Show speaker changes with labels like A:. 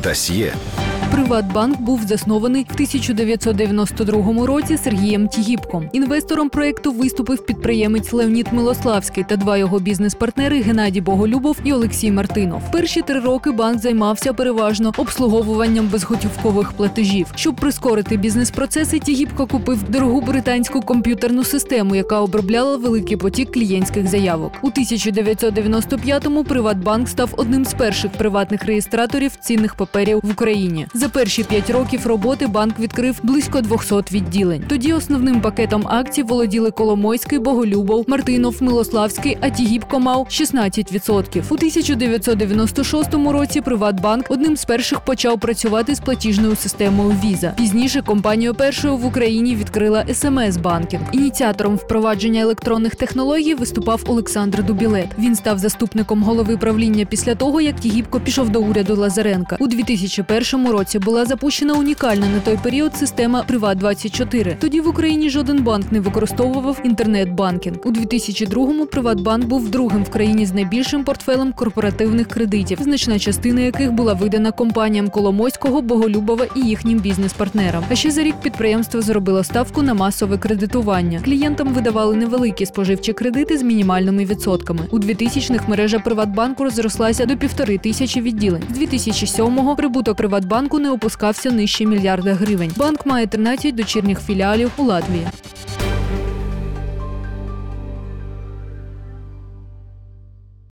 A: Дасьє.
B: Приватбанк був заснований в 1992 році Сергієм Тігіпком. Інвестором проекту виступив підприємець Леонід Милославський та два його бізнес-партнери Геннадій Боголюбов і Олексій Мартинов. Перші три роки банк займався переважно обслуговуванням безготівкових платежів. Щоб прискорити бізнес-процеси, Тігіпко купив дорогу британську комп'ютерну систему, яка обробляла великий потік клієнтських заявок. У 1995-му Приватбанк став одним з перших приватних реєстраторів цінних паперів в Україні. За перші п'ять років роботи банк відкрив близько 200 відділень. Тоді основним пакетом акцій володіли Коломойський, Боголюбов, Мартинов, Милославський, а Тігіпко мав 16%. У 1996 році Приватбанк одним з перших почав працювати з платіжною системою Visa. Пізніше компанію першою в Україні відкрила смс банкінг Ініціатором впровадження електронних технологій виступав Олександр Дубілет. Він став заступником голови правління після того, як Тігіпко пішов до уряду Лазаренка. У 2001 році була запущена унікальна на той період система Приват 24 Тоді в Україні жоден банк не використовував інтернет-банкінг. У 2002-му Приватбанк був другим в країні з найбільшим портфелем корпоративних кредитів, значна частина яких була видана компаніям Коломойського, Боголюбова і їхнім бізнес-партнерам. А ще за рік підприємство зробило ставку на масове кредитування. Клієнтам видавали невеликі споживчі кредити з мінімальними відсотками. У 2000-х мережа Приватбанку розрослася до півтори тисячі відділень. З 2007-го прибуток Приватбанку не опускався нижче мільярда гривень. Банк має 13 дочірніх філіалів у Латвії.